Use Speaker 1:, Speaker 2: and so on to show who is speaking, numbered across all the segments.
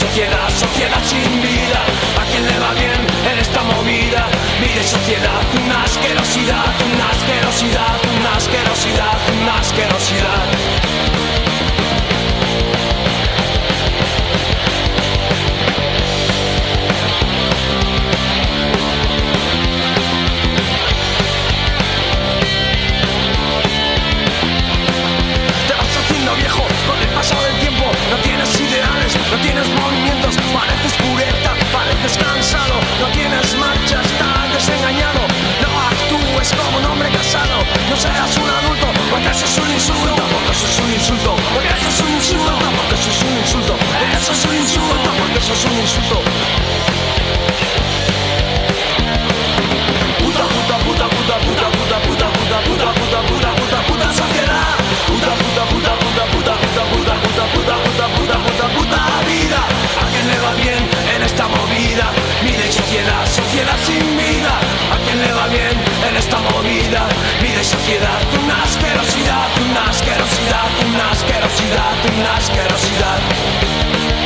Speaker 1: Sociedad, sociedad sin vida. ¿A quién le va bien en esta movida? Mide sociedad, una asquerosidad, una asquerosidad, una asquerosidad, una asquerosidad. Te vas haciendo viejo con el paso del tiempo. No tienes ideales, no tienes seas un adulto, porque eso es un insulto. Porque eso es un insulto. Porque eso es un insulto. Porque eso es un insulto. Porque eso es un insulto. Porque eso es un insulto. Puta, puta, puta, puta, puta, puta, puta, puta, puta, puta, puta, puta, puta sociedad. Puta, puta, puta, puta, puta, puta, puta, puta, puta, puta, puta, puta, puta vida. ¿A quién le va bien en esta movida? Mide sociedad, sociedad sin vida. ¿A quién le va bien en esta movida? Mide sociedad, una asquerosidad, una asquerosidad, una asquerosidad, una asquerosidad.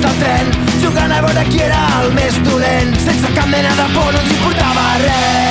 Speaker 2: Vies del tren Jugant a veure qui era el més dolent Sense cap mena de por no ens importava res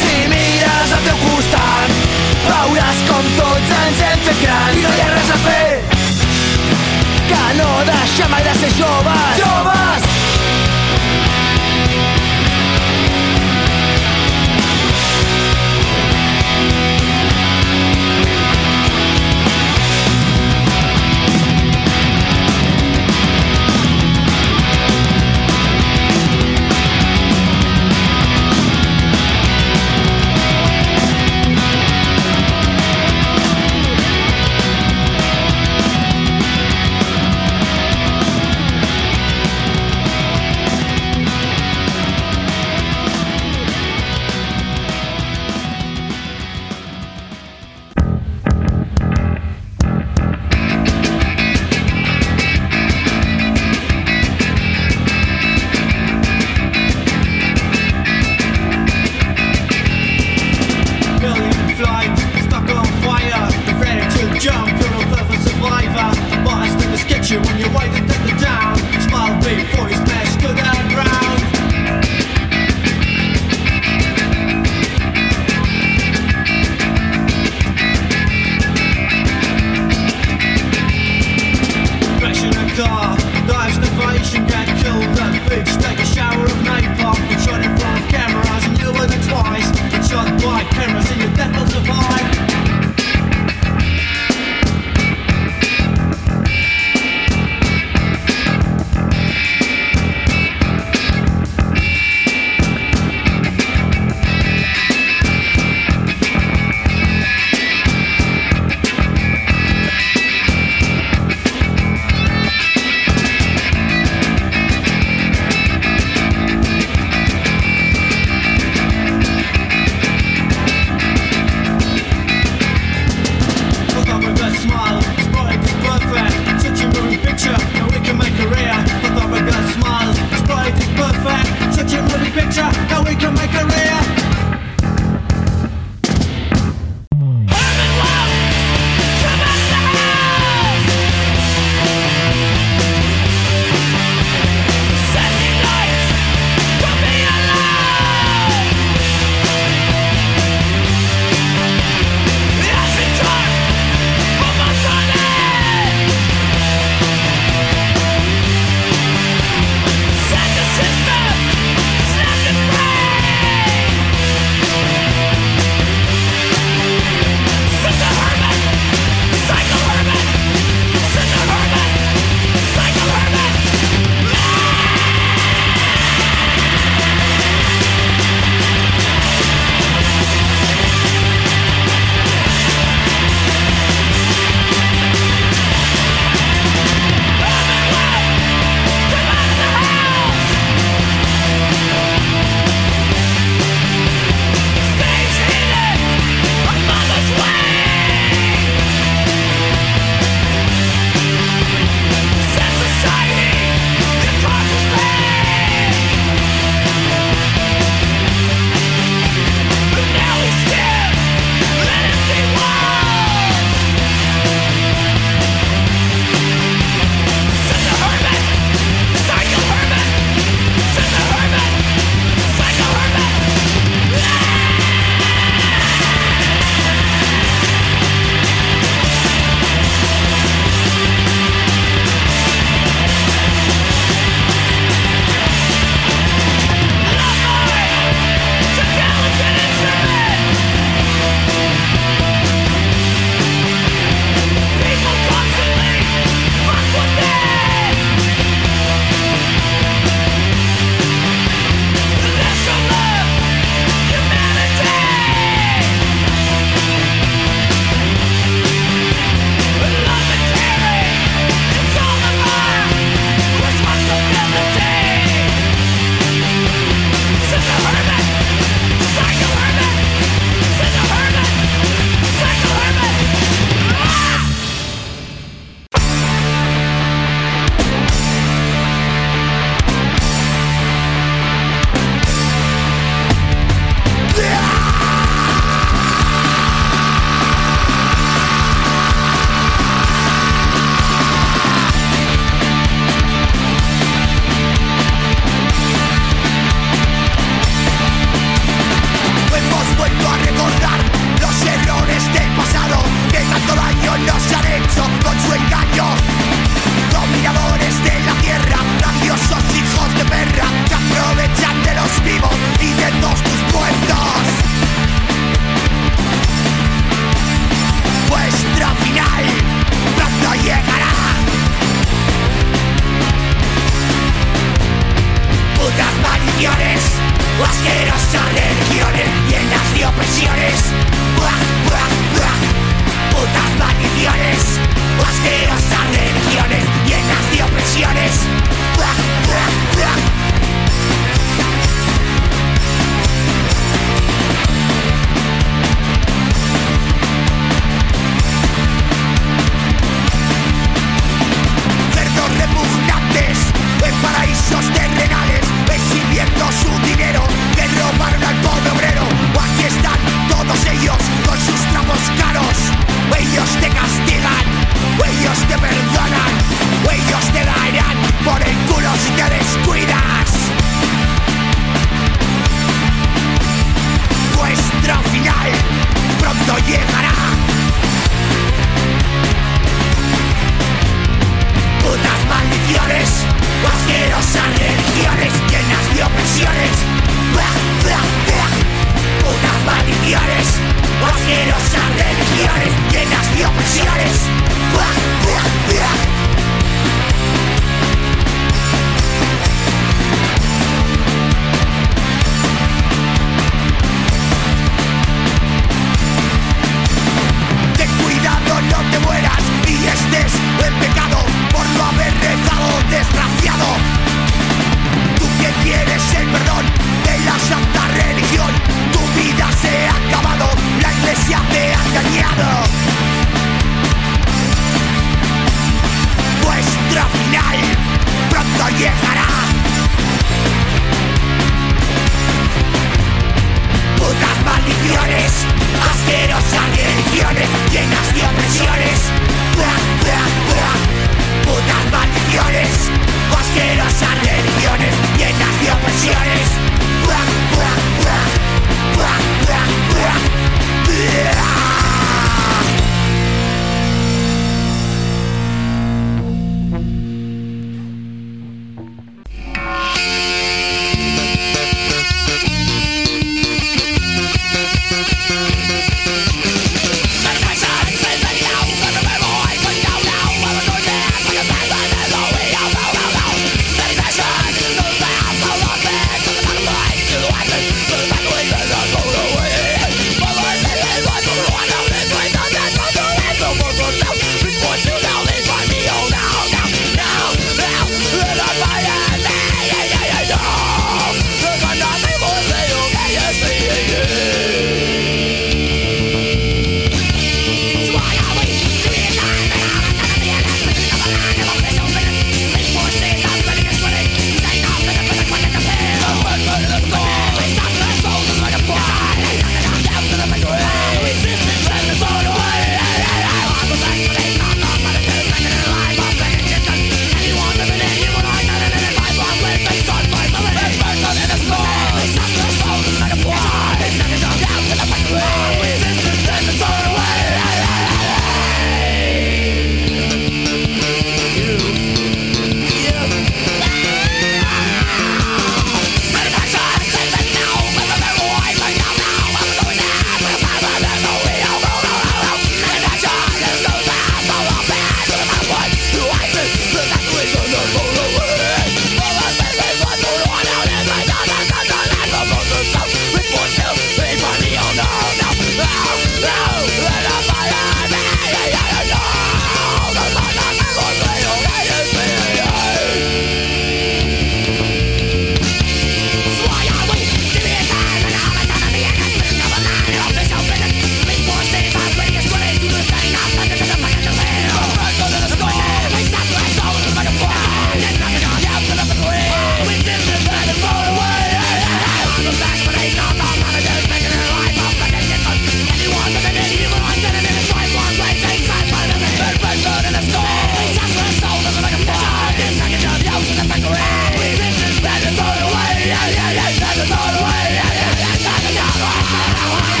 Speaker 3: That's not the way. That's not the way.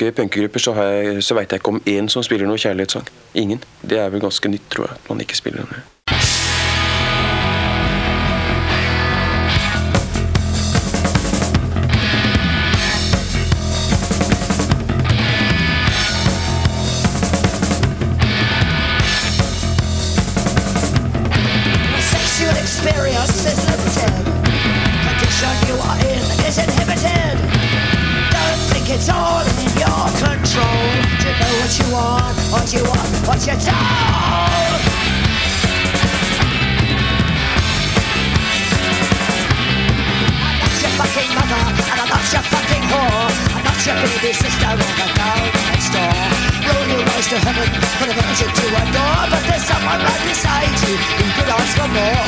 Speaker 4: Norske punkegrupper så, jeg- så veit jeg ikke om én som spiller noe kjærlighetssang. Ingen. Det er vel ganske nytt, tror jeg, at man ikke spiller den.
Speaker 5: Your sister the girl next door. Roll your eyes to heaven, put a virgin to a door, but there's someone right beside you who could ask for more.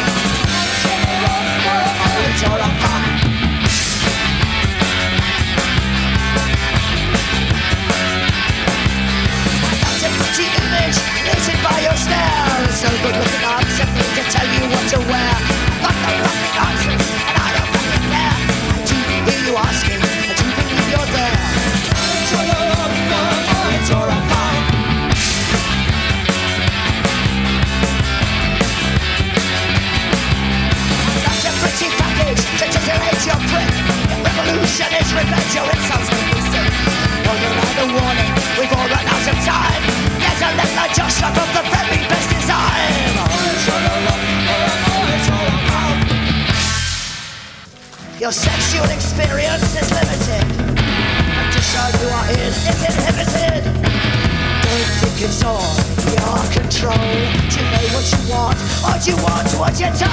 Speaker 5: That's a pretty image, by your good looking up, simply to tell you what to wear. But the fucking nonsense, revenge, your insults warning, we've all run out of time. The best. Your sexual experience is limited. Condition you are in is inhibited. Don't think it's all your control. Do you know what you want? What you want, what you're told?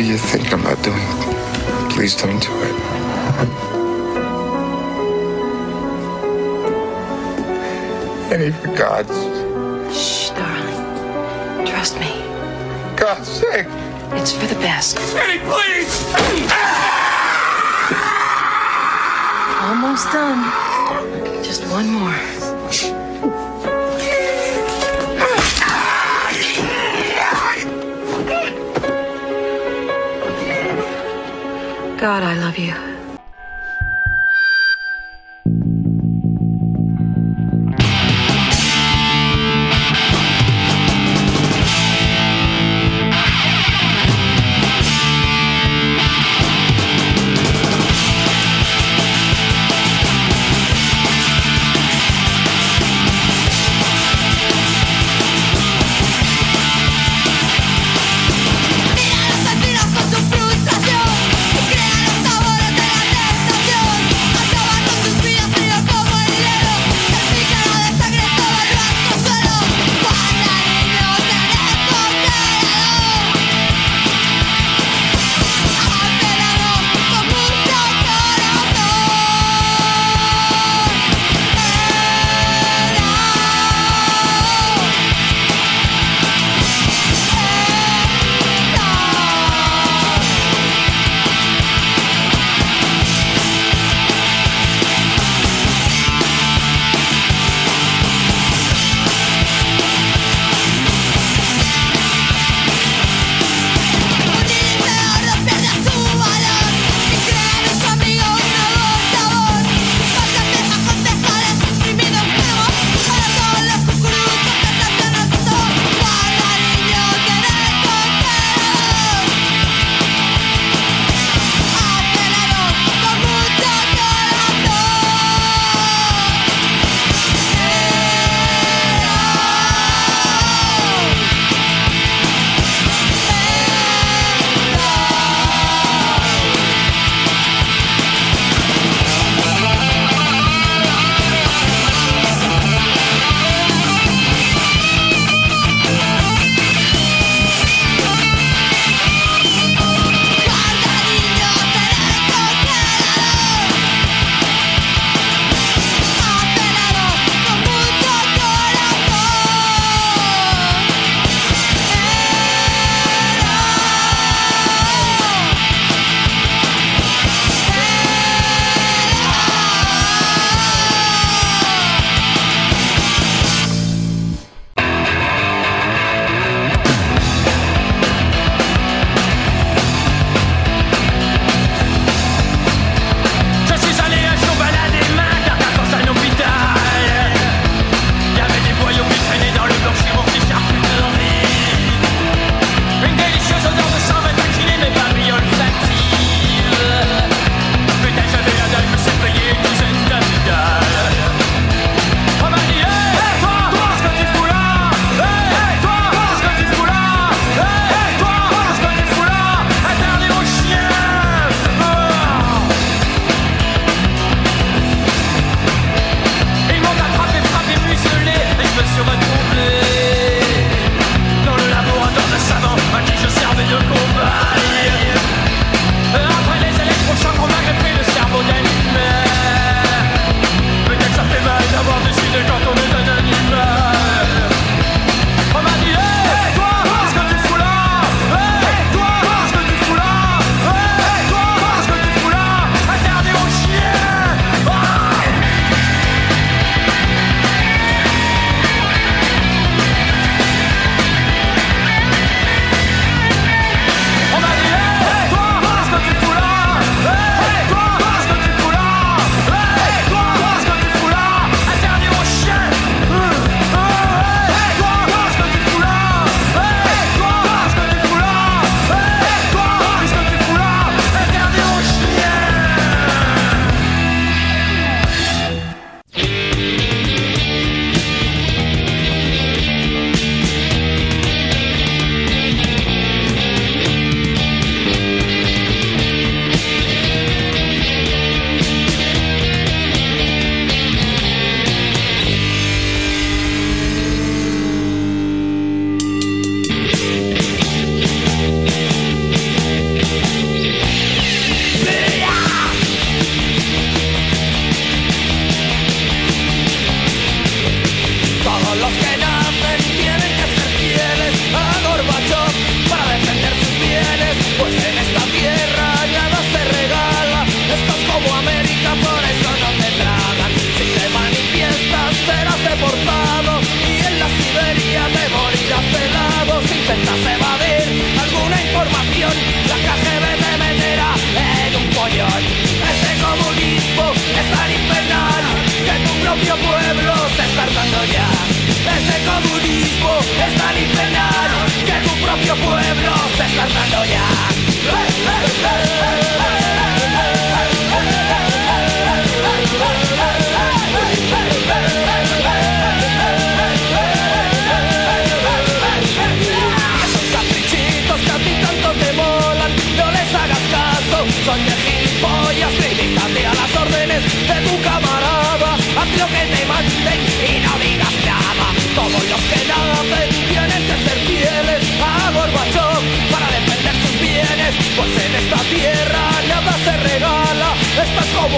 Speaker 6: Whatever you're thinking about doing, please don't do it. Eddie, for God's,
Speaker 7: Shh, darling. Trust me.
Speaker 6: God's sake.
Speaker 7: It's for the best. Eddie, please! Almost done. Just one more. God, I love you.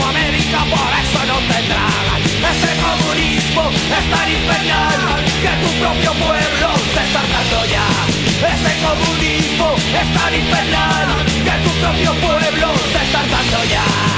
Speaker 1: América, por eso no te tragan. Ese comunismo es tan infernal que tu propio pueblo se está dando ya. Ese comunismo es tan infernal que tu propio pueblo se está dando ya.